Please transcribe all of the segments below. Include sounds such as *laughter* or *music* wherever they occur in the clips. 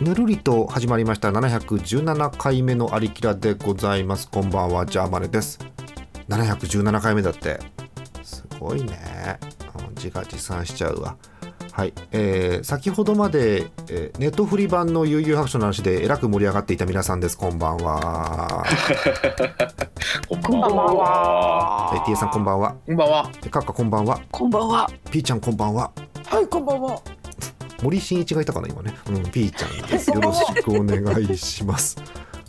ぬるりと始まりました717回目のありきらでございます。こんばんはジャーマネです。717回目だって。すごいね。うん自画自賛しちゃうわ。はい、えー先ほどまで、えーネットフリ版の悠々白書の話でえらく盛り上がっていた皆さんです。こんばんは。こんばんは。えー T さんこんばんは。こんばんは。えカッカこんばんは。こんばんは。P ちゃんこんばんは。はい、こんばんは。森進一がいたかな今ね。うん P ちゃんです。よろしくお願いします。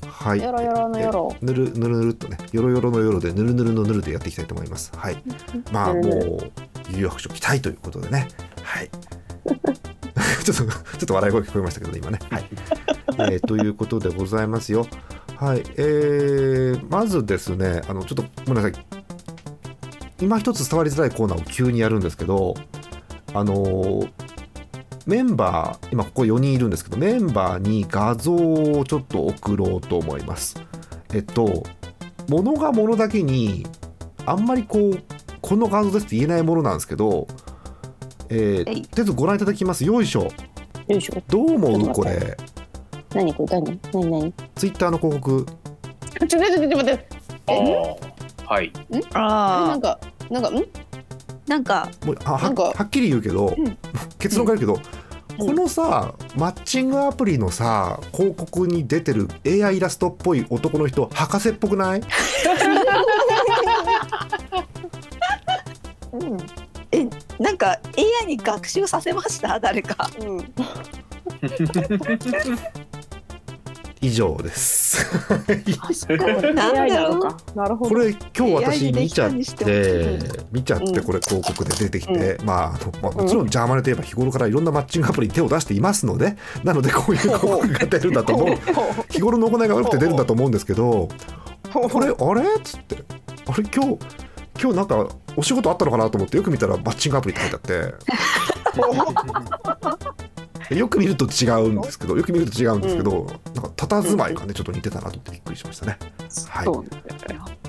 はい。よろよろのよろ。ぬるぬるぬるっとね。よろよろのよろでぬるぬるのぬるでやっていきたいと思います。はい。*laughs* まあもう有白書期待ということでね。はい。*laughs* ちょっとちょっと笑い声聞こえましたけどね今ね。はい、えーということでございますよ。はい。えー、まずですねあのちょっとごめんなさい。今一つ伝わりづらいコーナーを急にやるんですけどあのーメンバー今ここ4人いるんですけどメンバーに画像をちょっと送ろうと思います。えっと物が物だけにあんまりこうこの画像ですって言えないものなんですけどえー、とりあえずご覧いただきます。よいしょ。よいしょ。どう思う？これ。何？これ何？何？何？ツイッターの広告。ちょ、ちょ、ちょ、ちょ、待って。あ。はい。なあんか、なんか、ん？あ、なんか、もうあはなんかはっきり言うけど、うん。*laughs* 結論から言うけど、うんこのさマッチングアプリのさ広告に出てる AI イラストっぽい男の人博士っぽくない？*laughs* うん。え、なんか AI に学習させました、誰か。うん。*laughs* 以上です。これ今日私見ちゃって見ちゃってうんこれ広告で出てきて、まああのまあもちろんジャーマネといえば日頃からいろんなマッチングアプリに手を出していますので *laughs* なのでこういう広告が出るんだと思 *laughs* う。日頃の行いが悪くて出るんだと思うんですけどこれあれ？っつって。あれ？今日今日なんかお仕事あったのかなと思ってよく見たらマッチングアプリって書いてあって *laughs* よく見ると違うんですけどよく見ると違うんですけど、なんか佇まいがねちょっと似てたなと思ってびっくりしましたね。はい。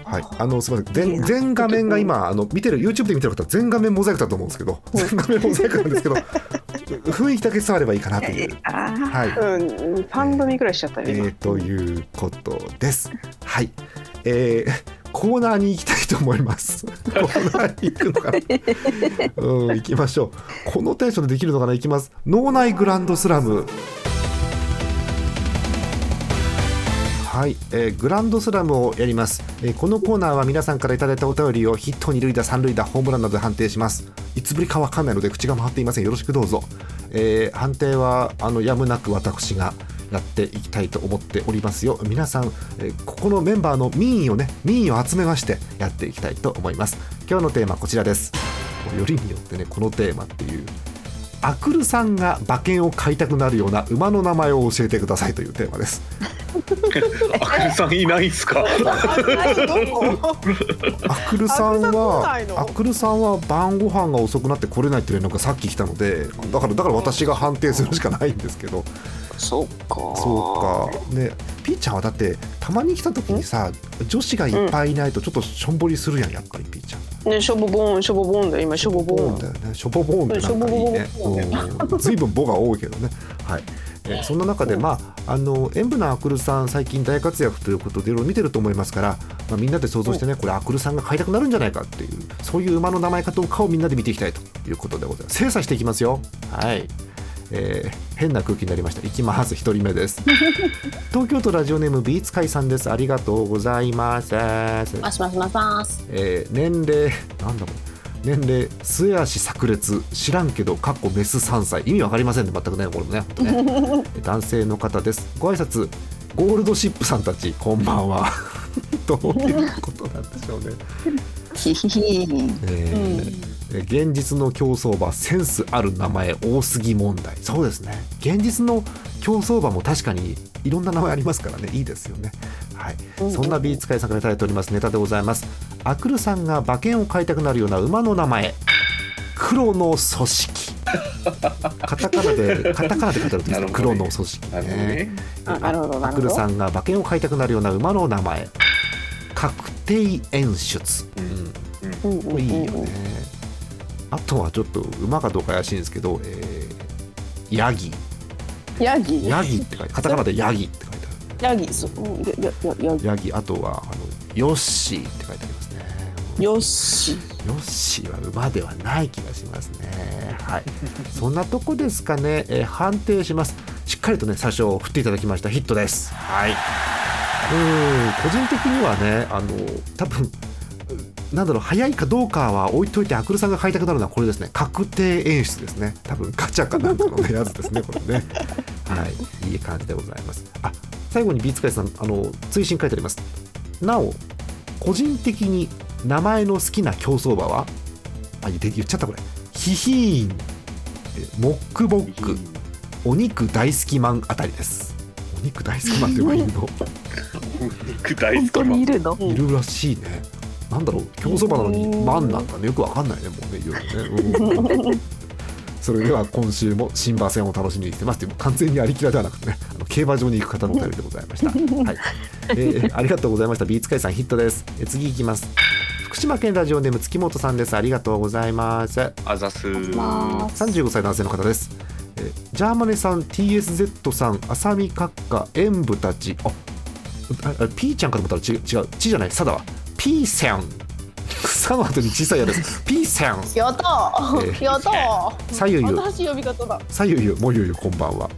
はい、あのすみません全全画面が今あの見てる YouTube で見てる方は全画面モザイクだと思うんですけど全画面モザイクなんですけど雰囲気だけ伝わればいいかなという。あはい、うん、三度見ぐらいしちゃったよ。今えー、ということです。はい、えーコーナーに行きたいと思います。*laughs* コーナーに行くのかな。うん、行きましょう。このテンションでできるのかな、行きます。脳内グランドスラム。はい、えーグランドスラムをやります、えーこのコーナーは皆さんからいただいたお便りをヒット二塁打三塁打ホームランなどで判定しますいつぶりかわかんないので口が回っていませんよろしくどうぞ、えー判定はあのやむなく私がやっていきたいと思っておりますよ。皆さん、えーここのメンバーの民意をね民意を集めましてやっていきたいと思います。今日のテーマはこちらです。よりによってねこのテーマっていうアクルさんが馬券を買いたくなるような馬の名前を教えてくださいというテーマです。あかりさんいないんすか？アクルさんアクルさん来はアクルさんは晩ご飯が遅くなって来れないっていうのがさっき来たのでだからだから私が判定するしかないんですけどそうか。そうか。ねピーちゃんはだってたまに来た時にさ女子がいっぱいいないとちょっとしょんぼりするやんやっぱりピーちゃん。ね、しょぼぼん、しょぼぼんだよ、今しょぼぼん。だよね。しょぼボーンってなんかいいね。ずいぶんボが多いけどね。はい。えーそんな中で、まあ、あの演舞のアクルさん最近大活躍ということでいろいろ見てると思いますから、まあ、みんなで想像してねこれアクルさんが買いたくなるんじゃないかっていうそういう馬の名前かどうかをみんなで見ていきたいということでございます。精査していきますよ。はい、えー変な空気になりました。いきます一人目です。*laughs* 東京都ラジオネームビーツカイさんです。ありがとうございます。マスマスマスマス。えー年齢なんだろう年齢末足炸裂。知らんけどかっこメス3歳。意味わかりませんね。全くねこれもね。ね。*laughs* え男性の方です。ご挨拶。ゴールドシップさんたち。こんばんは。*laughs* どういうことなんでしょうね。えーえ現実の競走馬センスある名前多すぎ問題。そうですね。現実の競走馬も確かにいろんな名前ありますからね。いいですよね。はい、そんなビーツ会さんからいただいておりますネタでございます。アクルさんが馬券を買いたくなるような馬の名前。黒の組織。カタカナで *laughs* カタカナで書いてあるんですね。黒の組織ね。ね。アクルさんが馬券を買いたくなるような馬の名前。確定演出、うんうんいいよね。あとはちょっと馬かどうか怪しいんですけど、えーヤギ、ヤギ？ヤギって書いてカタカナでヤギって書いてあヤギ？そううんやややヤるヤギ。あとはあのヨッシーって書いてありますね。ギよしヨッシーは馬ではない気がしますね。はい。そんなとこですかね、えー判定します。しっかりとね最初振っていただきましたヒットです。はい。うん個人的にはねあの多分なんだろう早いかどうかは置いといてアクルさんが買いたくなるのはこれですね。確定演出ですね。多分ガチャかなんかの、ね、やつですねこれね。*laughs* はい。いい感じでございます。あ最後にビーツカイさんあの追伸書いてあります。なお個人的に名前の好きな競走馬は？あ言って言っちゃったこれ。ヒヒーン。えモックボック。お肉大好きマンあたりです。お肉大好きマンって馬いるの？*laughs* 肉大本当好きマン。にいるの？いるらしいねなんだろう競走馬なのにマンなんかね。よくわかんないねもうねいろいろね、うん。*laughs* それでは今週も新馬戦を楽しみにしてますという完全にありきらではなくてねあの競馬場に行く方のお便りでございました、*laughs* はい。えーありがとうございました。ビーツカイさんヒットです、えー次行きます。福島県ラジオネーム月本さんです。ありがとうございます。あざす。ます。35歳男性の方です、えージャーマネさん TSZ さん浅見閣下演舞たち。あああ P ちゃんかと思ったら違う違う。ちじゃない。さだわ P さんさの後に小さいやです P さんやった。えーやった。ーさゆゆ新しい呼び方だ。さゆゆもゆゆこんばんは、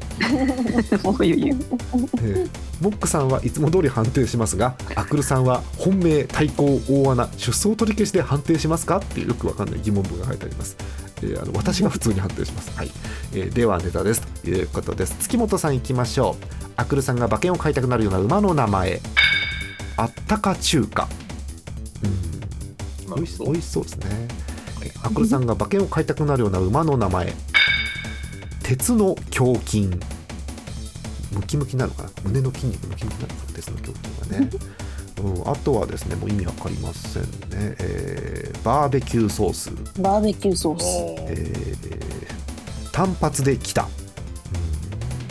*laughs* もうゆゆえーモックさんはいつも通り判定しますがアクルさんは本命対抗大穴出走取り消しで判定しますか？っていうよくわかんない疑問文が書いてあります、えーあの私が普通に判定します、はい。えーではネタです。ということです。月本さんいきましょう。アクルさんが馬券を買いたくなるような馬の名前。あったか中華うん。美味し美味しそうですね。アクルさんが馬券を買いたくなるような馬の名前。鉄の胸筋。ムキムキなのかな？胸の筋肉ムキムキなのかな？鉄の胸筋がね、*laughs* うん、あとはですねもう意味わかりませんね、えーバーベキューソース、バーベキューソース。えー単発で来た、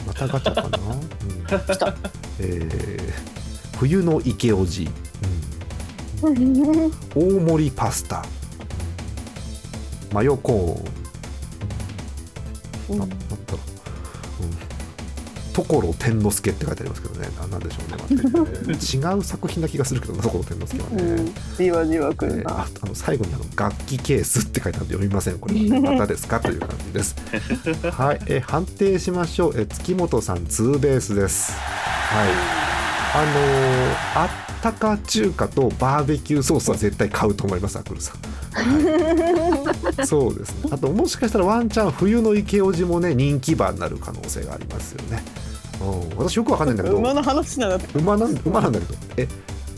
うん、またガチャかな、うん。来た。えー冬の池おじ、うん大盛りパスタ。マヨコーン。ななんだろう、うん、所天之助って書いてありますけどね。ななんでしょうね、まあ *laughs* 違う作品な気がするけどな所天之助はね、うん。じわじわくえーるなああの最後にあの楽器ケースって書いてあるんで読みません。これは、ね、*laughs* またですか？という感じです。*laughs* はい、えー判定しましょう、えー月本さんツーベースです。はい。あのーあったか中華とバーベキューソースは絶対買うと思いますアクルさん、は *laughs* いそうですね。あともしかしたらワンチャン冬の池おじもね人気馬になる可能性がありますよね。うん。私よくわかんないんだけど。馬の話なんだって。馬なん馬なんだけど。え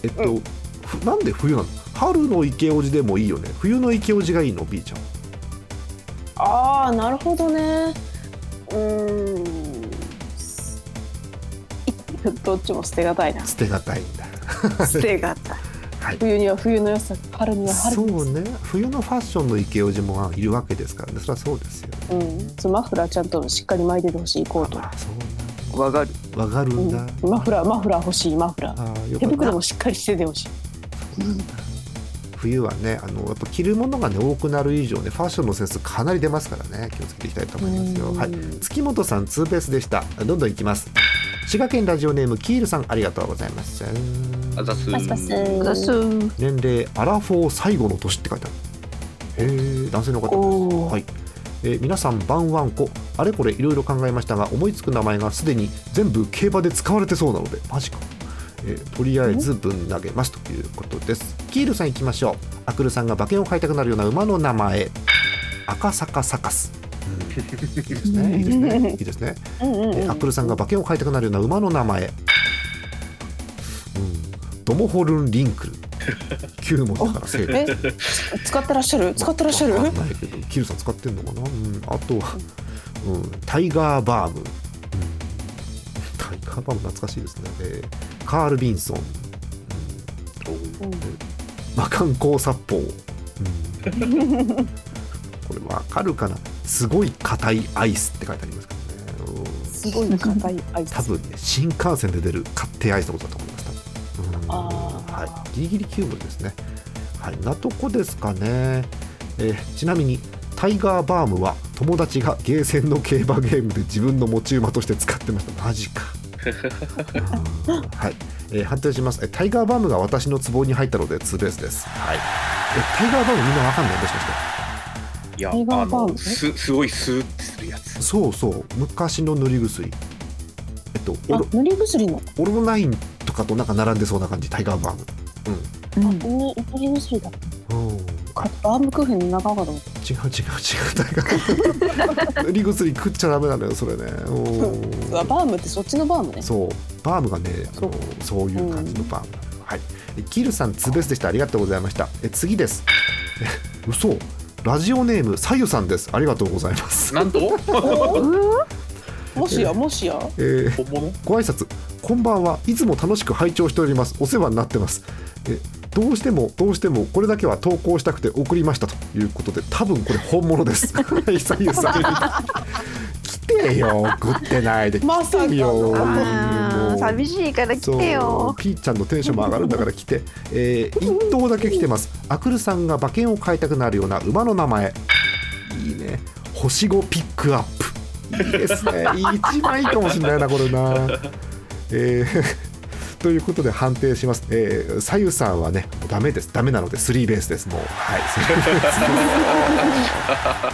えっと、ふなんで冬なの？春の池おじでもいいよね。冬の池おじがいいの？B ちゃん。ああなるほどね。うーん *laughs* どっちも捨てがたいな。捨てがたいんだ。*laughs* *laughs* 捨てがたい。はい冬には冬の良さ春には春その良さうね。冬のファッションの池おじもいるわけですからね。それはそうですよね。うん、そうマフラーちゃんとしっかり巻いててほしいコートあ、そうわかる。わかるんだ、うん、マフラーマフラー欲しいマフラー。あーよかった。手袋もしっかりしててほしい。冬はねあのやっぱ着るものがね多くなる以上ねファッションのセンスかなり出ますからね。気をつけていきたいと思いますよ。うん。はい。月本さんツーベースでした。どんどんいきます滋賀県ラジオネームキールさんありがとうございます。あざす。年齢アラフォー最後の年って書いてある。へえ男性の方はい。えー皆さん晩ワンコ。あれこれいろいろ考えましたが思いつく名前がすでに全部競馬で使われてそうなのでマジか、えーとりあえずぶん投げますということです。キールさんいきましょう。アクルさんが馬券を買いたくなるような馬の名前。赤坂サカス、うんいいですね。いいですね。いいですね。アップルさんが馬券を買いたくなるような馬の名前、うん、ドモホルン・リンクル。9文字から正え使ってらっしゃる？使ってらっしゃる？わかんないけどキルさん使ってんのかな、うん、あとは、うん、タイガーバーム、うん、タイガーバーム懐かしいですね、えーカール・ビンソン、うん、魔漢光殺法、うん、これわかるかな？すごい硬いアイスって書いてありますからね、うんすごい硬いアイス。多分ね新幹線で出る勝手アイスのことだと思いますはい。ギリギリ9分ですね。はい。なとこですかね、えーちなみにタイガーバームは友達がゲーセンの競馬ゲームで自分の持ち馬として使ってましたマジか。うん。はい、えー判定します。えタイガーバームが私のツボに入ったのでツーベースです。はい。えタイガーバームみんなわかんない？もしかしていや、タイガーあの、バームす、すごいスーってするやつ。そうそう昔の塗り薬。えっと塗り薬の。オロナインとかとなんか並んでそうな感じタイガーバームうん塗り薬だ。うん、うん、かバームクーヘンの仲間かだ違う違う違うタイガー塗り薬食っちゃダメなのよそれね。うん。あバームってそっちのバームね。そう。バームがねあのそう。いう感じのバーム。なのよ、はい。えキルさんツーベースでした。ありがとうございました。え次です。え嘘ラジオネームさゆさんです。ありがとうございます。なんと？もしやもしや？えー本物？ご挨拶。こんばんはいつも楽しく拝聴しております。お世話になってます。えどうしてもどうしてもこれだけは投稿したくて送りましたと。いうことで多分これ本物です。*laughs* はいさゆさん。*laughs* 来てよ送ってないで。まさか。来てよ。あー寂しいから来てよ。ピーちゃんのテンションも上がるんだから来て、*laughs* えー、一頭だけ来てます。アクルさんが馬券を買いたくなるような馬の名前。いいね。星5ピックアップ。いいですね。*laughs* 一番いいかもしれないなこれな。えー *laughs* ということで判定します。えー、さゆさんはね、ダメです。ダメなので、スリーベースです。もう、はい。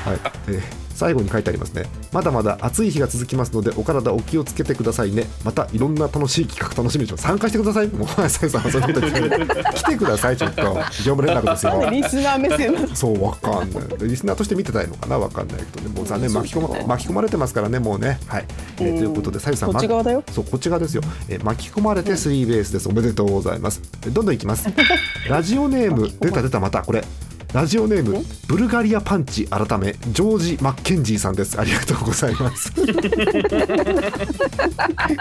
はい、えー最後に書いてありますね。まだまだ暑い日が続きますので、お体お気をつけてくださいね。また、いろんな楽しい企画楽しみにします。参加してください。もう、さゆさん、その時来てください、ちょっと。業務連絡ですよ。リスナー目線。そうわかんない。リスナーとして見てたいのかな？わかんないけどね。もう残念。巻き込ま巻き込まれてますからね。もうね。はい、えーうん。ということでさゆさんこっち側だよ。そうこっち側ですよ、えー巻き込まれてスリーベースです。おめでとうございます。えどんどんいきます。*laughs* ラジオネーム出た出たまたこれラジオネームブルガリアパンチ改めジョージ・マッケンジーさんです。ありがとうございます。*laughs*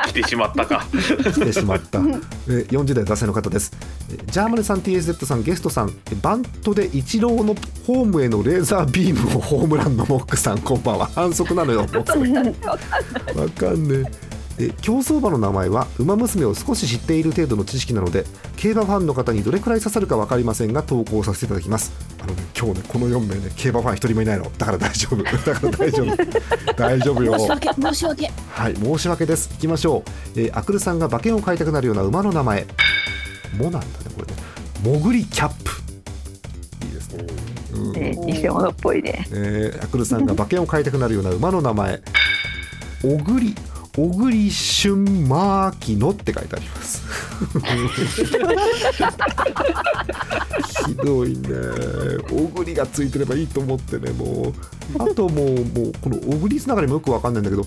来てしまったか。来てしまった、えー40代男性の方です。えージャーマネさん TSZ さんゲストさんえーバントでイチローのホームへのレーザービームをホームランのモックさんこんばんは。反則なのよ。*laughs* わかんねええ競走馬の名前は「ウマ娘」を少し知っている程度の知識なので競馬ファンの方にどれくらい刺さるか分かりませんが投稿させていただきますあのね今日ねこの4名ね競馬ファン一人もいないのだから大丈夫 *laughs* だから大丈夫 *laughs* 大丈夫よ申し訳申し訳はい、申し訳です。行きましょう。えー、アクルさんが馬券を買いたくなるような馬の名前。もなんだね、これね。もぐりキャップ。いいですね。うんね偽物っぽいねえーアクルさんが馬券を買いたくなるような馬の名前。おぐり。小栗旬マーキノって書いてあります。*laughs* ひどいね。小栗がついてればいいと思ってね、もう。あともう、もう、この小栗つながりもよくわかんないんだけど、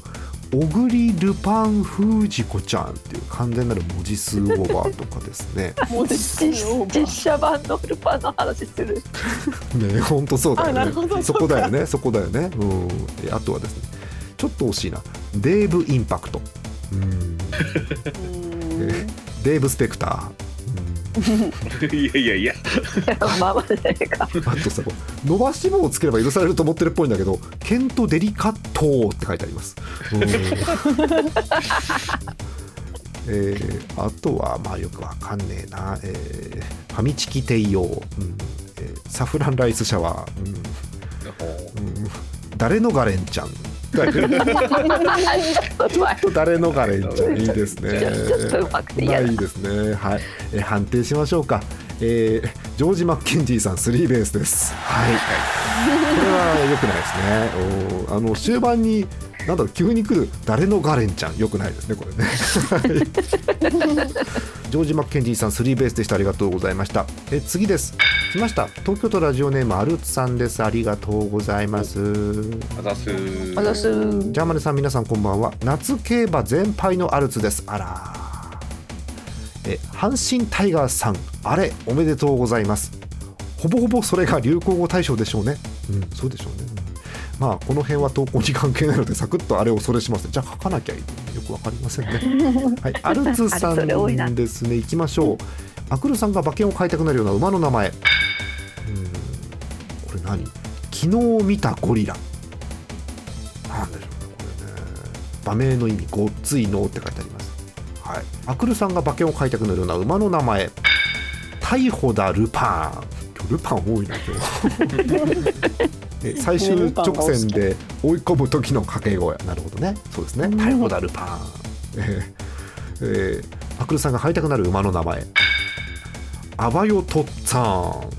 小栗ルパンフージコちゃんっていう完全なる文字数オーバーとかですね。もう実実写版のルパンの話するね、本当そうだよね。そこだよね、そこだよね。うん。えあとはですね、ちょっと惜しいな。デーブインパクト。う *laughs* デーブ・スペクター、いやいやいや。まあまあじゃないか。うん、あとさ伸ばし棒をつければ許されると思ってるっぽいんだけどケント・デリカットって書いてあります、うん。えーあとはまあよくわかんねえな、えーファミチキ帝王、うん。えーサフランライスシャワー、うん。うん、誰のガレンちゃん誰ちょっと誰のガレンちゃんいいですね。ちょっとうまくていいですね。はい、えー判定しましょうか、えージョージ・マッケンジーさんスリーベースです。はい。これは良くないですね。おーあの終盤になんだろう急に来る誰のガレンちゃん？良くないですねこれね。はい。*laughs* ジョージ・マッケンジーさんスリーベースでした。ありがとうございました。え次です。来ました。東京都ラジオネームアルツさんです。ありがとうございます。あざす。あざす。ジャーマネさん皆さんこんばんは。夏競馬全敗のアルツです。あらえ阪神タイガースさん。あれおめでとうございます。ほぼほぼそれが流行語大賞でしょうね。うんそうでしょうね、うんまあこの辺は投稿に関係ないのでサクッとあれをそれします。じゃあ書かなきゃいい。のよくわかりませんね。*laughs* はい。アルツさんですね。行きましょうアクルさんが馬券を買いたくなるような馬の名前。うん。これ何？昨日見たゴリラ。なんでしょうね。これね。馬名の意味ごっついのって書いてあります。はい。アクルさんが馬券を買いたくなるような馬の名前。逮捕だルパン。今日ルパン多いな今日 *laughs* え最終直線で追い込む時の掛け声。なるほどね。そうですね。うん。逮捕だルパン。*laughs* えーえーアクルさんが入りたくなる馬の名前。アバヨトッツァーン、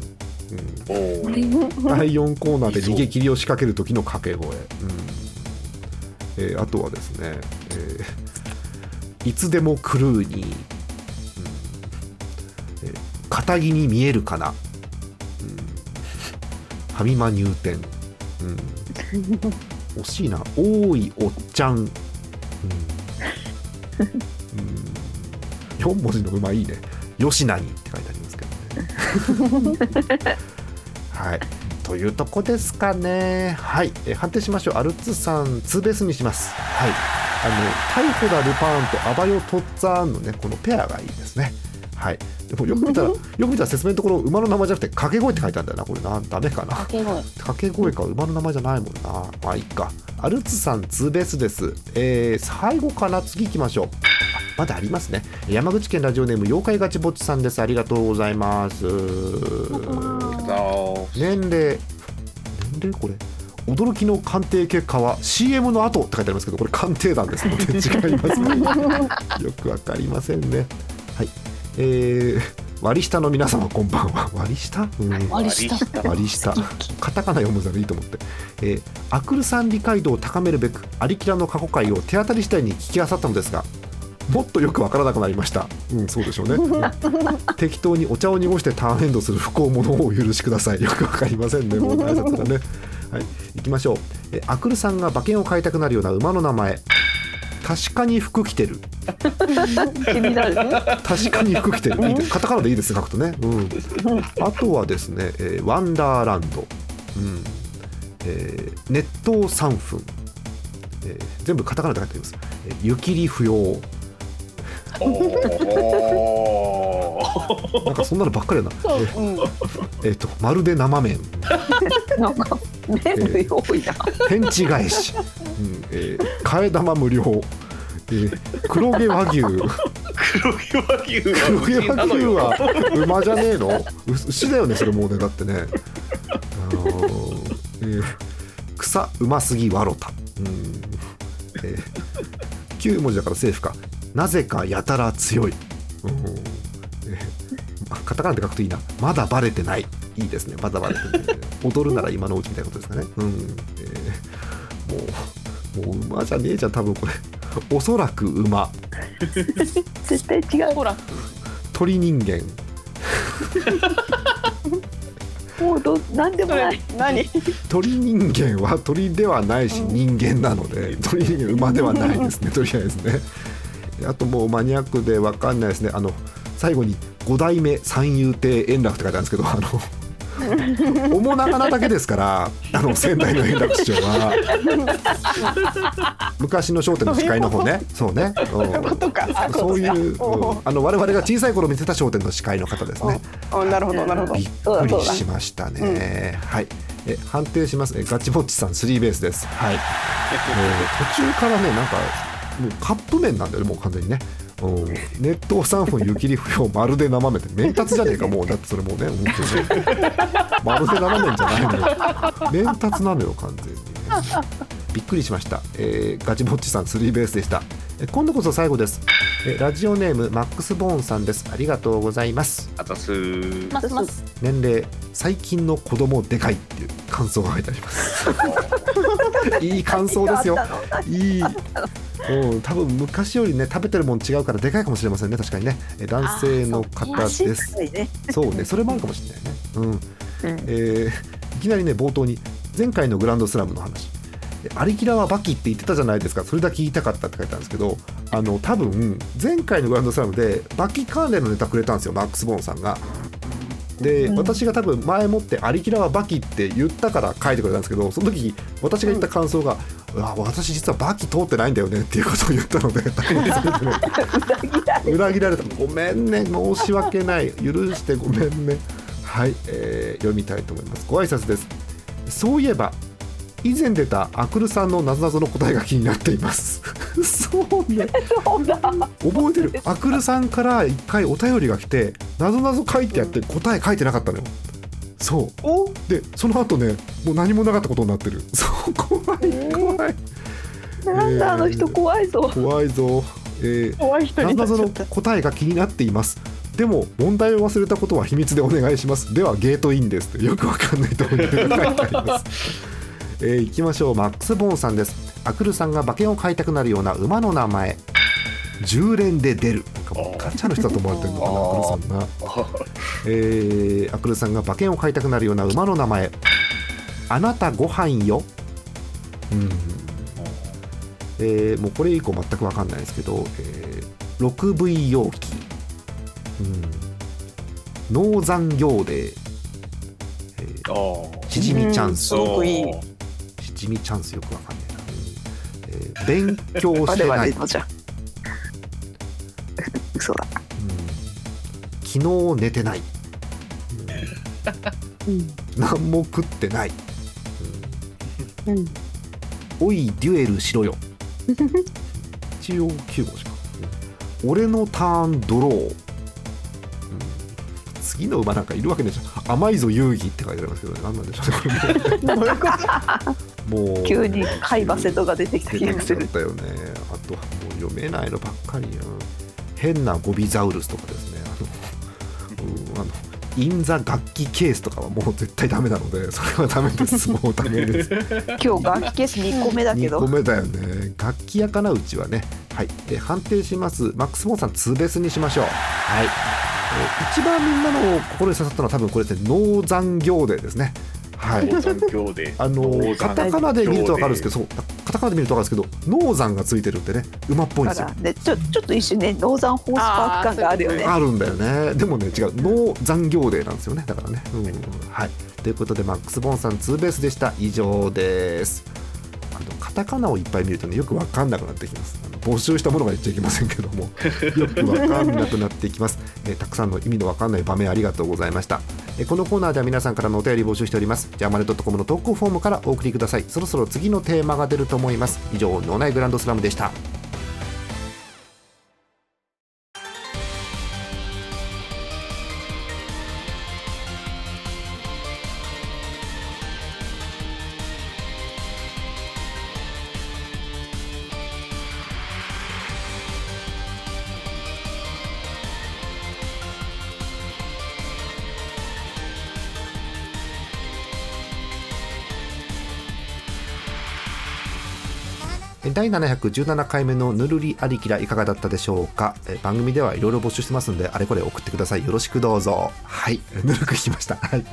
うん。おー。第4コーナーで逃げ切りを仕掛ける時の掛け声、うん。えーあとはですね、えーいつでもクルーに、うん。えー片木に見えるかな、ァミマ入店、うん。惜しいな。多いおっちゃん、うん。うん、4文字の馬いいね。吉なにって書いてありますけどね。*laughs* はい。というとこですかね。はい、え判定しましょう。アルツさんツーベースにします。はい。あの逮捕だルパーンとアバヨトッツァーンのね。このペアがいいですね。はい。でもよく見たらよく見たら説明のところ馬の名前じゃなくて掛け声って書いてあるんだよなこれ。なダメかな。掛け声。掛け声か馬の名前じゃないもんな。まあいいか。アルツさんツーベースです。えー、最後かな次行きましょう。あまだありますね。山口県ラジオネーム妖怪ガチぼっちさんです。ありがとうございます。ざ年齢年齢これ。驚きの鑑定結果は CM の後って書いてありますけどこれ鑑定団です。ので違いますね。*laughs* よくわかりませんね。はいえー、割り下の皆様こんばんは。割り下、うん、割り下。割り下カタカナ読むならいいと思って、えーアクルさん理解度を高めるべくアリキラの過去回を手当たり次第に聞きあさったのですがもっとよくわからなくなりました。うんそうでしょうね、うん。適当にお茶を濁してターンエンドする不幸者をお許しください。よくわかりませんねもう挨拶がね。はい行きましょう。えーアクルさんが馬券を買いたくなるような馬の名前確かに服着てる。気になるね。確かに服着てる。カタカナでいいです書くとね、うん、あとはですね、えーワンダーランド、うん。えー熱湯3分、えー全部カタカナで書いてあります、えー湯切り不要なんかそんなのばっかりやな。そう、えうん。ーえーとまるで生麺。*laughs* なんか、全部多いな。天地返し、うんえー替え玉無料、えー黒毛和牛。黒毛和牛黒は毛和牛は馬じゃねえの？う牛だよねそれもうねだってね。あのーえー草うますぎわろた。うん、えー、9文字だからセーフか。なぜかやたら強い、うんカタカナで書くといいな。まだバレてない。いいですね。まだバレてない。踊るなら今のうちみたいなことですかね。うん、えーもうもう馬じゃねえじゃん多分これ。おそらく馬。絶対違う。ほら鳥人間。もうど、なんでもない。何？鳥人間は鳥ではないし人間なので、鳥人間馬ではないですねとりあえずね。あともうマニアックで分かんないですね。あの最後に5代目三遊亭円楽って書いてあるんですけどあの *laughs* 面長なだけですからあの仙台の円楽師匠は *laughs* 昔の『笑点』の司会の方ねそうねそういう、おうんあの我々が小さい頃見てた『笑点』の司会の方ですねおなるほどなるほどびっくりしましたね。はい。え判定します。えガチボッチさんスリーベースです。はい。えー途中からねなんかもうカップ麺なんだよねもう完全にね。うん。熱湯3分湯切り不要まるで生麺って麺達じゃねえか *laughs* もう。だってそれもうね本当にね。まるで生麺じゃないのよ。麺達なのよ完全にね。びっくりしました、えーガチボッチさんスリーベースでした。え今度こそ最後です。えラジオネームマックスボーンさんです。ありがとうございます。あたす。ーます。ます年齢最近の子供でかいっていう感想が書いてあります。*laughs* いい感想ですよ。いいうん、多分昔よりね食べてるもん違うからでかいかもしれませんね確かにね。え男性の方です。足ね。そうねそれもあるかもしれないね。うん。うん。えーいきなりね冒頭に前回のグランドスラムの話。えアリキラはバキって言ってたじゃないですか。それだけ言いたかったって書いてあるんですけどあの多分前回のグランドスラムでバキ関連のネタくれたんですよマックス・ボーンさんが。で、うん。私が多分前もって「アリキラはバキ」って言ったから書いてくれたんですけどその時私が言った感想が「うわ私実はバキ通ってないんだよね」っていうことを言ったので大変それでね。裏切られた。ごめんね申し訳ない。許してごめんね。はい、えー読みたいと思います。ご挨拶です。そういえば以前出たアクルさんのなぞなぞの答えが気になっています。*laughs* そうね。そうだ。覚えてる。アクルさんから一回お便りが来てなぞなぞ書いてあって答え書いてなかったのよ。そう。お？でその後ねもう何もなかったことになってる。*laughs* そう怖い怖い。なんだあの人怖いぞ。怖いぞ。えー怖い人なになぞなぞの答えが気になっています。でも問題を忘れたことは秘密でお願いします。ではゲートインですよくわかんないところに書いますえー、行きましょう。マックス・ボーンさんです。アクルさんが馬券を買いたくなるような馬の名前。10連で出る。なんかもうガチャの人だと思われてるのかなアクルさんなえー、アクルさんが馬券を買いたくなるような馬の名前。あなたご飯よ。うん。えーもうこれ以降全く分かんないですけど、えー、6V 容器、うん、農山行令、えー、しじみチャンス、すごくいいしじみチャンスよく分かんないな、うんえー勉強し我てない。嘘だ。うん。昨日寝てない、うん。何も食ってない、うん。おいデュエルしろよ。一応9号しか、うん俺のターンドロー、うん。次の馬なんかいるわけねえじゃん。甘いぞ遊戯って書いてありますけどね。何なんでしょうね。これもう *laughs* もう。急にカイバセトが出てきた気がする。たよね。あともう読めないのばっかりや変なゴビザウルスとかですね。あのうんあのインザ楽器ケースとかはもう絶対ダメなのでそれはダメです。*laughs* もうダメです。今日楽器ケース2個目だけ2個ど。目だよね。楽器屋かなうちはね。はい。で判定します。マックス・ボーンさんツーベースにしましょう。はい、えー一番みんなの心に刺さったのは多分これですね。農山行でですねはい。あのカタカナで見ると分かるんですけどそうカタカナで見ると分かるんですけど農山がついてるんでね馬っぽいんですよ。だからね、ちょちょっと一瞬ね、ノーザンホースパーク感があるよね。あるんだよね。でもね違う。農残業デーなんですよね。だからね、うん。はい。ということでマックス・ボーンさんツーベースでした。以上ですカタカナをいっぱい見るとねよく分かんなくなってきます。募集したものが言っちゃいけませんけども。*laughs* よく分かんなくなってきます、えーたくさんの意味の分かんない場面ありがとうございました。えーこのコーナーでは皆さんからのお便り募集しております。ジャーマネドットコムの投稿フォームからお送りください。そろそろ次のテーマが出ると思います。以上脳内グランドスラムでした第717回目のぬるりありきらいかがだったでしょうか？え番組ではいろいろ募集してますんであれこれ送ってください。よろしくどうぞ。はい。*laughs* ぬるくいきました。はい。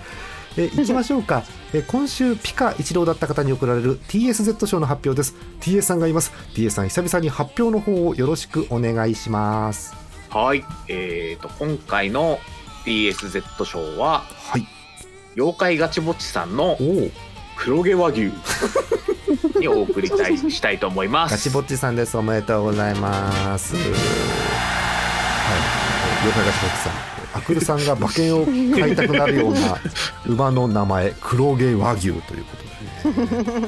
え行きましょうか。*laughs* え今週ピカ一郎だった方に送られる TSZ 賞の発表です。TS さんがいます。TS さん久々に発表の方をよろしくお願いします。はい。えーと今回の TSZ 賞ははい。妖怪ガチぼっちさんの黒毛和牛にお送りたいしたいと思います。ガチぼっちさんです。おめでとうございます。はい。妖怪ガチぼっちさん。アクルさんが馬券を買いたくなるような馬の名前黒毛和牛ということで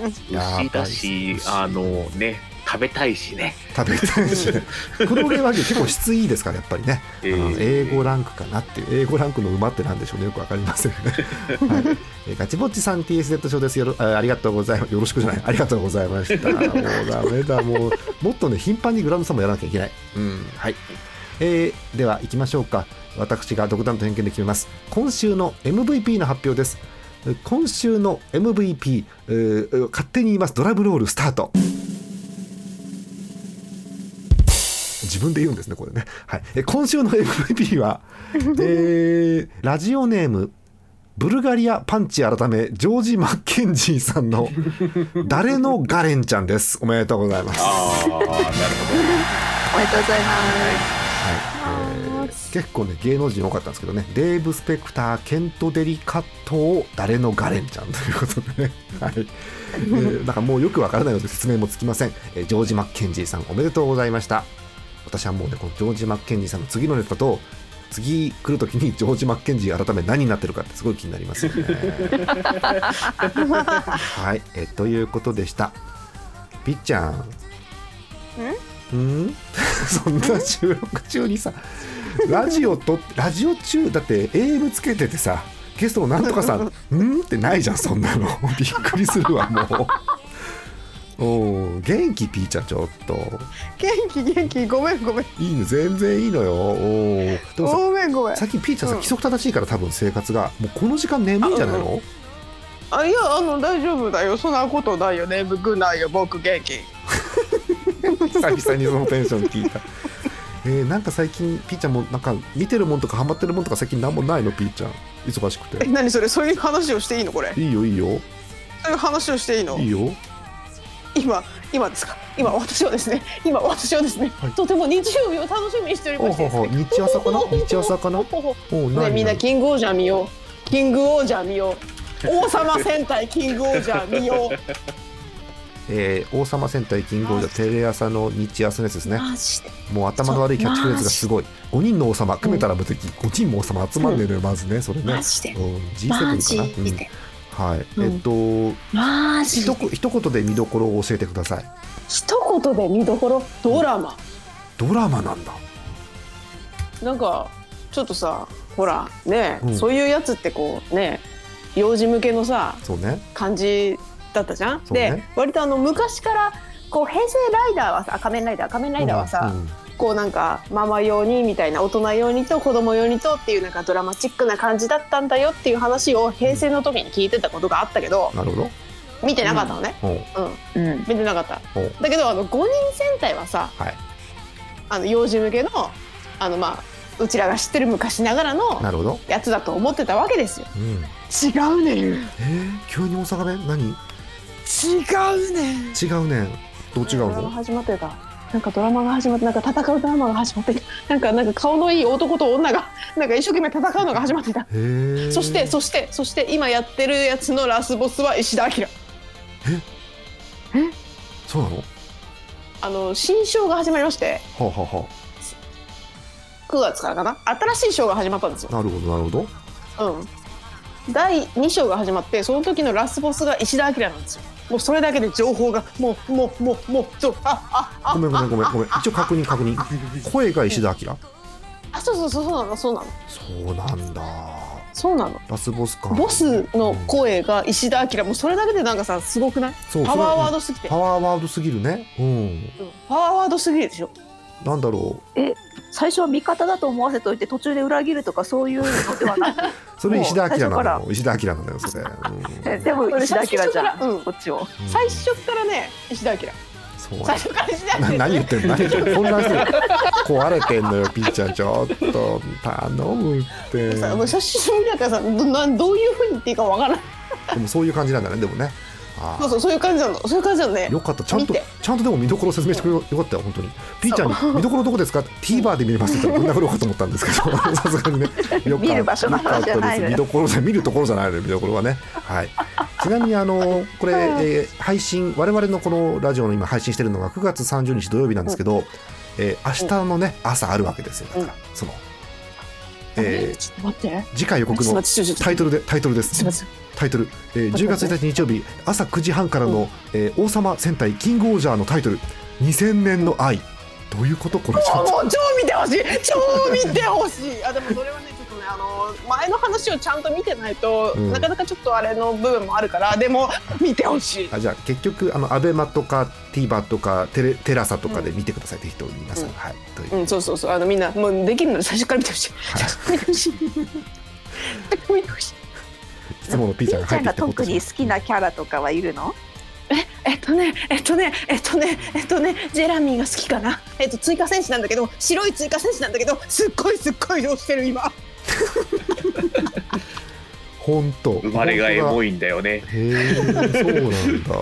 ね。い *laughs* 牛だしあのね食べたいしね。食べたいしね。*laughs* 黒毛和牛結構質いいですからやっぱりね、えー。英語ランクかなっていう。英語ランクの馬ってなんでしょうね。よくわかりません。ね、*laughs* はい。えーガチぼっちさん TSZ 賞ですよろあありがとうございます。よろしくじゃない。ありがとうございました。もうダメだ。もうもっとね頻繁にグランドサムやらなきゃいけない。うんはい。えーでは行きましょうか。私が独断と偏見で決めます。今週の MVP の発表です。今週の MVP、えー勝手に言います。ドラムロールスタート自分で言うんですねこれね、はい、え今週の MVP は、*laughs* えーラジオネームブルガリアパンチ改めジョージ・マッケンジーさんの「誰のガレンちゃん」です。おめでとうございます。ああなるほおめでとうございます。はい。えー結構ね芸能人多かったんですけどね。デーブ・スペクターケント・デリカットを誰のガレンちゃんということでね、はい。*laughs* えーだからもうよくわからないので説明もつきません、えージョージ・マッケンジーさんおめでとうございました私はもうねこのジョージ・マッケンジーさんの次のネタと次来るときに *laughs* ジョージ・マッケンジー改め何になってるかってすごい気になりますよね。*laughs* はい、えーということでした。ぴっちゃん？ん？*laughs* そんな収録中にさラジオとラジオ中だって AM つけててさゲストのなんとかさんうん？ってないじゃんそんなの。びっくりするわもうおー元気ピーちゃんちょっと。元気元気。ごめんごめん。いいの全然いいのよ。おー。でもさごめんごめん。最近ピーちゃんさ、うん。規則正しいから多分生活がもうこの時間眠いんじゃないの、あいやあの大丈夫だよ。そんなことないよ。眠くないよ僕元気。久々にそのテンション聞いた。*laughs* えー、なんか最近ピーちゃんもなんか見てるもんとかハマってるもんとか最近なんもないのピーちゃん。忙しくえて何それ？そういう話をしていいのこれ？いいよいいよ。そういう話をしていいの？いいよ今今ですか？今私はですね今私はですね、はい。とても日曜日を楽しみにしておりましてほ日朝かな？日朝かな？ねみんなキングオージャー見よう。キングオージャー見よう。*laughs* 王様戦隊キングオージャー見よう。えー王様戦隊キングオージャーテレ朝の日朝のやつですねもう頭の悪いキャッチフレーズがすごい。5人の王様組めたら無敵。5人も王様集まんねえのよまずねそれね。マジで。うん。G7 マかな、ジうん。ではい、うん。えっとマジで。ひ一言で見どころを教えてください。一言で見どころ？ドラマ。ドラマなんだ。なんかちょっとさほらね、うん。そういうやつってこうね幼児向けのさね。感じだったじゃん、ね。で割とあの昔からこう平成ライダーはさあ仮面ライダー仮面ライダーはさ、うんこうなんかママ用にみたいな大人用にと子供用にとっていうなんかドラマチックな感じだったんだよっていう話を平成の時に聞いてたことがあったけどなるほど。見てなかったのね、おう。うん。うん。見てなかっただけどあの5人戦隊はさはい。あの幼児向けのあのまあうちらが知ってる昔ながらのなるほど、やつだと思ってたわけですよ。うん、違うねん。違えー、急に大阪弁？何？うねん。違うねん。どう違うの？始まってたなんかドラマが始まってなんか戦うドラマが始まってた *laughs* なんかなんか顔のいい男と女が *laughs* なんか一生懸命戦うのが始まってた。そしてそしてそして今やってるやつのラスボスは石田明。そうなの？はあの新章が始まりまして。あ、はあは9月からかな？新しい章が始まったんですよ。あ、なるほどなるほど。うん。第2章が始まってその時のラスボスが石田明なんですよもうそれだけで情報がもうもうもうもうそうあああごめんごめんごめんごめん。一応確認確認。声が石田明？あそうそうそうそうなのそうなの。そうなんだ。そうなの。ラスボスか。ボスの声が石田明もうそれだけでなんかさすごくない？そうパワーワードドすぎて。パワーワードすぎるね。うん。うん。パワーワードすぎるでしょ。なんだろ最初は味方だと思わせといて途中で裏切るとかそういうのではなくう *laughs* それ石田明なら。の石田明なんだよそれ、*laughs* えうん。でも石田明じゃん、うんこっちをうん。最初からね石田明。そう。最初から石田明。な何言ってんの？何言ってんの？混乱してる。*laughs* 壊れてんのよピーちゃんちょっと頼むって。さもう写真見ながらさどなんどういうふうに言っていいかわからない。でもそういう感じなんだねでもね。あそうそうそういう感じなのそういう感じなのね。よかった。ちゃんとちゃんとでも見どころ説明してくれよ。かったよ本当に。ピーちゃんに *laughs* 見どころどこですか？TVer で見れますって言ったらぶん殴ろうかと思ったんですけど。*laughs* さすがにね。よか見る場所の話じゃない見どころじゃ見るところじゃないのよ。見どころはね。はい。ちなみにあのこれ、えー配信我々のこのラジオの今配信してるのが9月30日土曜日なんですけど、えー明日のね朝あるわけですよ。だから、その、えーちょっと待って。次回予告のタイトルでタイトルです。タイトル、えー10月1日日曜日朝9時半からの、えー王様戦隊キングオージャーのタイトル。2000年の愛。どういうこと？これちょっと。もう超見てほしい。超見てほしい。あでもそれはねあの前の話をちゃんと見てないと、うん。なかなかちょっとあれの部分もあるからでも見てほしい。あじゃあ結局あのアベマとか TVer とかテレテラサとかで見てください、ぜひとも皆さん、うん。はい。う。うんそうそうそう。あのみんなもうできるので最初から見てほしい。はい。*laughs* 見てほしい。見てほしいいつものピーちゃんが入ってきて特に好きなキャラとかはいるの？えっとねえっとねえっとねえっとねジェラミーが好きかな？えっと追加戦士なんだけど白い追加戦士なんだけどすっごいすっごい量してる今 *laughs* 本当。生まれがエモいいんだよね。へえそうなんだ。*laughs*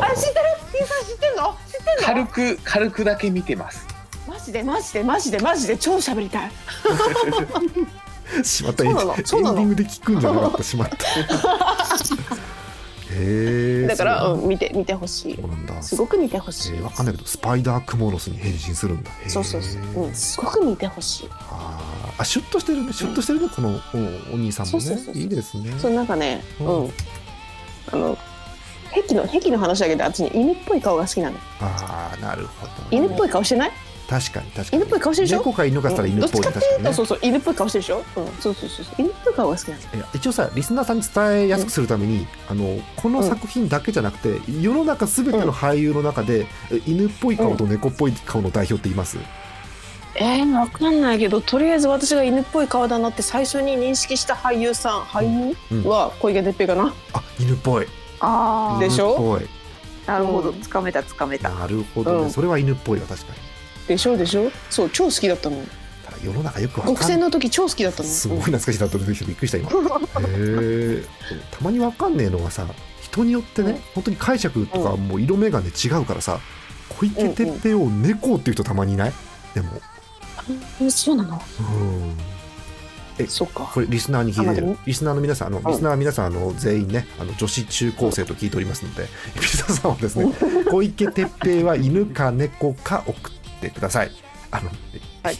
あ知ってる？ピーさん知ってんの？知ってんの？軽く軽くだけ見てます。マジで？マジで？マジで？マジで？超喋りたい。*laughs* しまった。そうなの？エンそうなのエンディングで聞くんじゃなかった。しまっただからそううん見て見てほしい。すごく見てほしい、えーわかんないけどスパイダークモロスに変身するんだ。そうそうそう、うん、すごく見てほしい。あー。あシュッとしてるね。シュッとしてるねこのおお兄さんもね。いいですね。そうなんかねううん。ん、あの壁の壁の話だけどあっちに犬っぽい顔が好きなの。ああなるほど犬っぽい顔してない？確かに確かに。犬っぽい顔してるでしょ？猫か犬かしたら犬っぽいどっちかっていうとそうそう犬っぽい顔してるでしょ、うん、そうそうそう。そう犬っぽい顔が好きなのいや一応さリスナーさんに伝えやすくするために、あのこの作品だけじゃなくて、世の中すべての俳優の中で、え犬っぽい顔と猫っぽい顔の代表っています、えー、わかんないけどとりあえず私が犬っぽい顔だなって最初に認識した俳優さん俳うん。優は小池徹平かな、あ犬っぽい。あでしょ？犬っぽい。あなるほど。うん。つかめたつかめた。なるほどね、うん。それは犬っぽいわ確かにでしょ？でしょ？そう超好きだったの。ただ世の中よくわかん国選の時超好きだったの。すごい懐かしいなと出てびっくりした今。へえたまにわかんねえのがさ人によってね、うん。本当に解釈とかもう色眼鏡違うからさ小池徹平を猫っていう人たまにいない？でも。うんそうなの？うん。えそっか。これリスナーに聞いてるリスナーの皆さんあのリスナーは皆さんあの全員ねあの女子中高生と聞いておりますので *laughs* ピザさんはですね *laughs* 小池徹平は犬か猫か送ってください。あの、はい。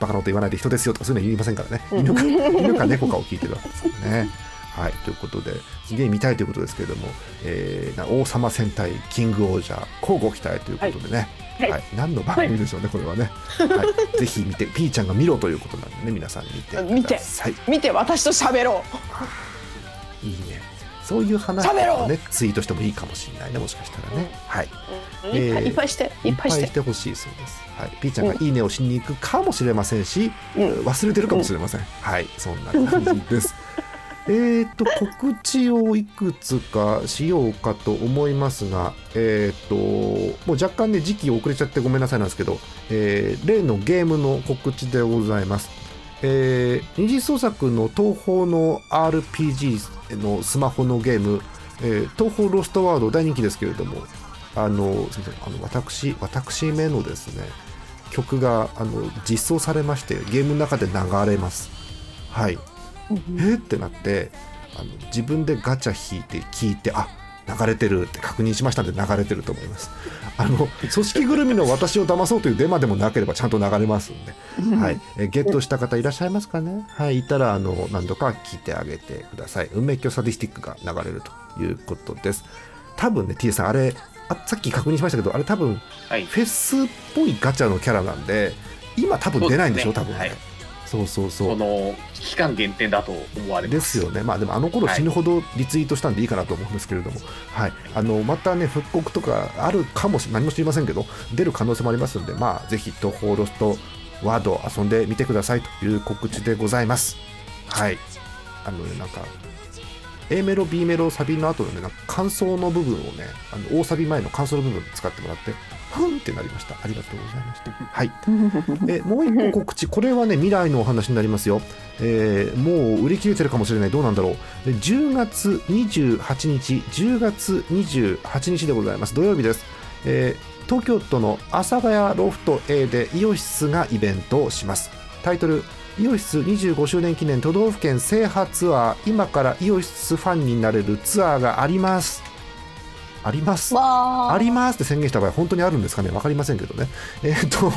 バカなこと言わないで人ですよとかそういうの言いませんからね。うん。犬か犬か猫かを聞いてるわけですからね。*laughs* はい。ということですげえ見たいということですけれども、えーな王様戦隊キングオージャー交互期待ということでね、はい。はい。何の番組でしょうね、これはね、はい、ぜひ見てピーちゃんが見ろということなんでね皆さん見てください。見て。私と喋ろいいね。そういう話をねツイートしてもいいかもしれないねもしかしたらね。はい。う、えーいっぱいいっぱいしていっぱいしてほしいそうです。はい。ピーちゃんがいいねをしに行くかもしれませんし、うん忘れてるかもしれません。はい。そんな感じです。*laughs* えっと告知をいくつかしようかと思いますが、えっ、ともう若干ね時期遅れちゃってごめんなさいなんですけど、えー例のゲームの告知でございます。えー二次創作の東宝の RPG のスマホのゲーム、えー東宝ロストワード大人気ですけれどもあのすみませんあの私私めのですね曲があの実装されましてゲームの中で流れます。はい。えー？ってなってあの自分でガチャ引いて聞いてあ流れてるって確認しましたんで流れてると思います。あの組織ぐるみの私を騙そうというデマでもなければちゃんと流れますんで。はい、えーゲットした方いらっしゃいますかね？はい、いたらあの何度か聞いてあげてください。運命鏡サディスティックが流れるということです。多分ね、T さん、あれあ、さっき確認しましたけど、あれ多分はい。フェスっぽいガチャのキャラなんで、今多分出ないんでしょ、うですね。はいそうそうそう。この期間限定だと思われます。ですよね、まあ、でもあの頃はい死ぬほどリツイートしたんでいいかなと思うんですけれども、はい、あのまたね、復刻とかあるかもしれ何も知りませんけど、出る可能性もありますんで、まあ、ぜひ、東宝ロストワード遊んでみてくださいという告知でございます。はい、あのね、なんか A メロ、B メロ、サビの後のね、なんか感想の部分をね、あの大サビ前の感想の部分使ってもらって、ふんってなりました。ありがとうございました。はい。えもう一個告知、これはね、未来のお話になりますよ。えーもう売り切れてるかもしれない、どうなんだろう。10月28日、10月28日でございます。土曜日です。えー東京都の阿佐ヶ谷ロフト A でイオシスがイベントをします。タイトル、イオシス25周年記念都道府県制覇ツアー、今からイオシスファンになれるツアーがあります。あります。わあ。りますって宣言した場合本当にあるんですかね？分かりませんけどね。えーっと、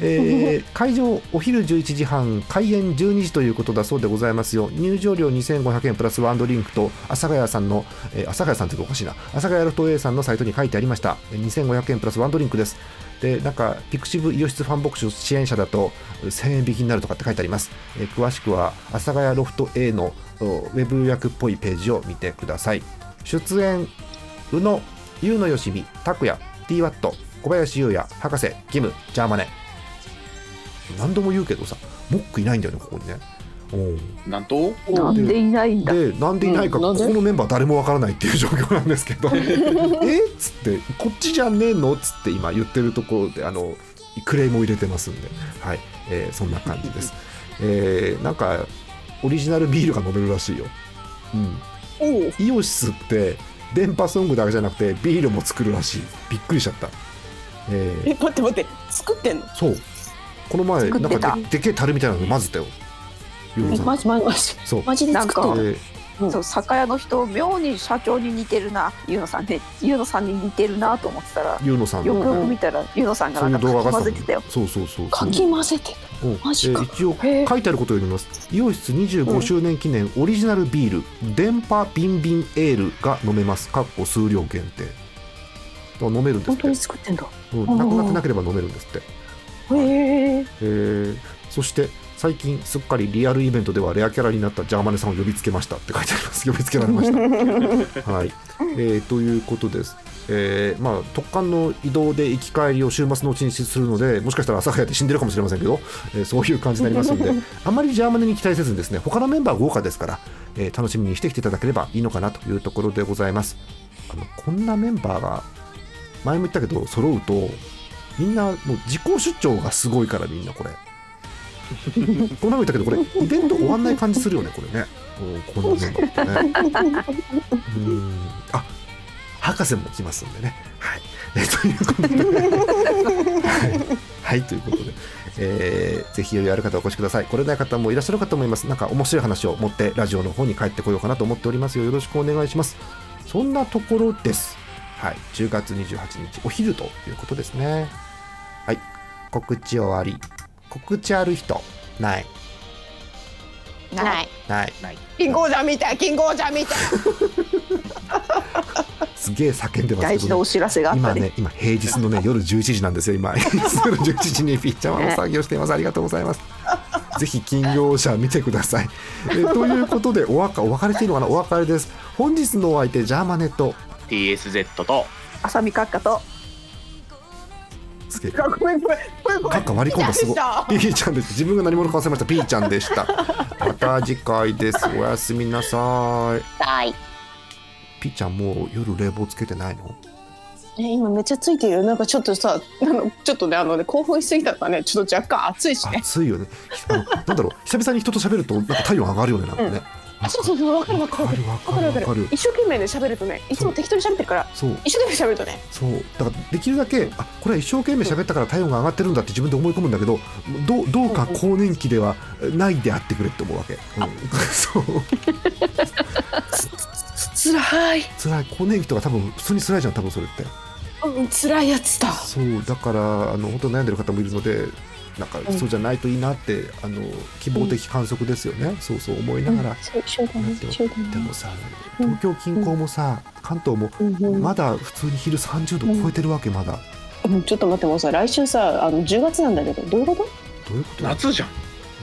えー *laughs* 会場お昼11時半開演12時ということだそうでございますよ。入場料2500円プラスワンドリンクと阿佐ヶ谷さんの、えー阿佐ヶ谷さんっておかしいな。阿佐ヶ谷ロフト A さんのサイトに書いてありました。えー2500円プラスワンドリンクです。でなんかピクシブイオシスファンボックス支援者だと1000円引きになるとかって書いてあります、えー詳しくは阿佐ヶ谷ロフト A のおウェブ予約っぽいページを見てください。出演宇野、優野よしみ、拓也、T ワット、小林優也、博士、キム、ジャーマネ。何度も言うけどさ、モックいないんだよね、ここにね。おなんと、なんでいないんだ？で、なんでいないか、うん。なんで？ここのメンバー誰もわからないっていう状況なんですけど、*laughs* え？っつって、こっちじゃねえの？っつって今言ってるところで、あの、クレームを入れてますんで、はい、えーそんな感じです。*laughs* えーなんか、オリジナルビールが飲めるらしいよ。うん。イオシスって電波ソングだけじゃなくてビールも作るらしい。びっくりしちゃった。えー。え待って待って作ってんの？そう。この前なん作ってた？かででけえ樽みたいなの混ぜたよ。マジマジマジ。そう。マジで作ってんの？なん。そう酒屋の人妙に社長に似てるな。ゆうのさんね。ゆうのさんに似てるなと思ってたらゆうのさん。のよくよく見たらゆうのさんがそうないんかう動画が混ぜてたよ。そうそうそうかき混ぜてうんマジか。えー一応書いてあることを読みます。イオシス25周年記念オリジナルビール、電波ビンビンエールが飲めます。かっこ数量限定。飲めるんですって。本当に作ってんだ。うんなくなってなければ飲めるんですって。へえー。そして最近すっかりリアルイベントではレアキャラになったジャーマネさんを呼びつけましたって書いてあります。呼びつけられました。*laughs* はい、えーということですえーまあ、突貫の移動で行き帰りを週末のうちにするのでもしかしたら朝早くて死んでるかもしれませんけど、えーそういう感じになりますので *laughs* あまりジャーマネに期待せずにですね他のメンバー豪華ですから、えー楽しみにしてきていただければいいのかなというところでございます。あのこんなメンバーが前も言ったけど揃うとみんなもう自己主張がすごいからみんなこれ。この前も言ったけどこれイベント終わんない感じするよねこれね。こうこんなメンバーってね。*laughs* うん。あ博士も来ますんでね。はい。えーということで。*laughs* はい、はい、ということで、えーぜひ余裕ある方お越しください。来れない方もいらっしゃるかと思います。なんか面白い話を持ってラジオの方に帰ってこようかなと思っております。よよろしくお願いします。そんなところです。はい。10月28日お昼ということですね。はい。告知終わり。告知ある人？ない。ない。ない。金剛山みたい金剛山みたい *laughs* すげえ叫んでます大けど、ね、事なお知らせがあったね。今ね今平日のね *laughs* 夜11時なんですよ今。夜11時にピッチャーはお作業しています。ありがとうございます。ぜひ金曜社見てください。えということでお別お別れしていいのかな？お別れです。本日のお相手ジャーマネット。TSZ と。浅見閣下と。つけごめんごめんごめん。ごめんカッカ割り込んだすごい。ピーちゃんです。自分が何者か忘れました。ピーちゃんでした。また次回です。おやすみなさい。はいピーちゃんもう夜冷房つけてないの？え今めっちゃついてるよ。なんかちょっとさあのちょっとねあのね興奮しすぎたからね。ちょっと若干暑いしね。暑いよね。あのなんだろう。久々に人と喋るとなんか体温上がるよねなんかね、あそうそうそうわかるわかる。わかるわわかるわかる。一生懸命ね喋るとねいつも適当に喋ってるから。そう。一生懸命喋るとね。そう。だからできるだけあこれは一生懸命喋ったから体温が上がってるんだって自分で思い込むんだけどどうどうか更年期ではないであってくれって思うわけ、うん、*laughs* そう *laughs* つらい。辛い。更年期とか多分普通に辛いじゃん多分それって。うん辛いやつだ。そうだからあの本当悩んでる方もいるのでなんかそうじゃないといいなって、あの希望的観測ですよね、そうそう思いながら、そうそうだね。でもそうだね。でもさ東京近郊もさ関東もうん。うんまだ普通に昼30度超えてるわけまだ。うん。ちょっと待ってもうさ来週さあの10月なんだけどどういうこと？どういうこと？夏じゃん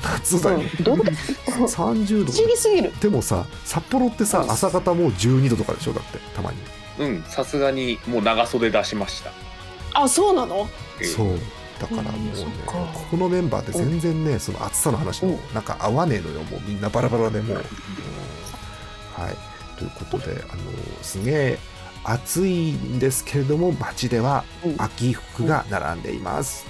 夏だよ、うん。どういうこと？30度不思議すぎる。でもさ札幌ってさ朝方もう12度とかでしょ？だってたまに、うん。さすがにもう長袖出しました。あそうなの？えーそう。だからもうねここのメンバーって全然ねその暑さの話もなんか合わねえのよ。もうみんなバラバラでもう、うん。はい。ということであのすげえ暑いんですけれども街ではうん。秋服が並んでいます、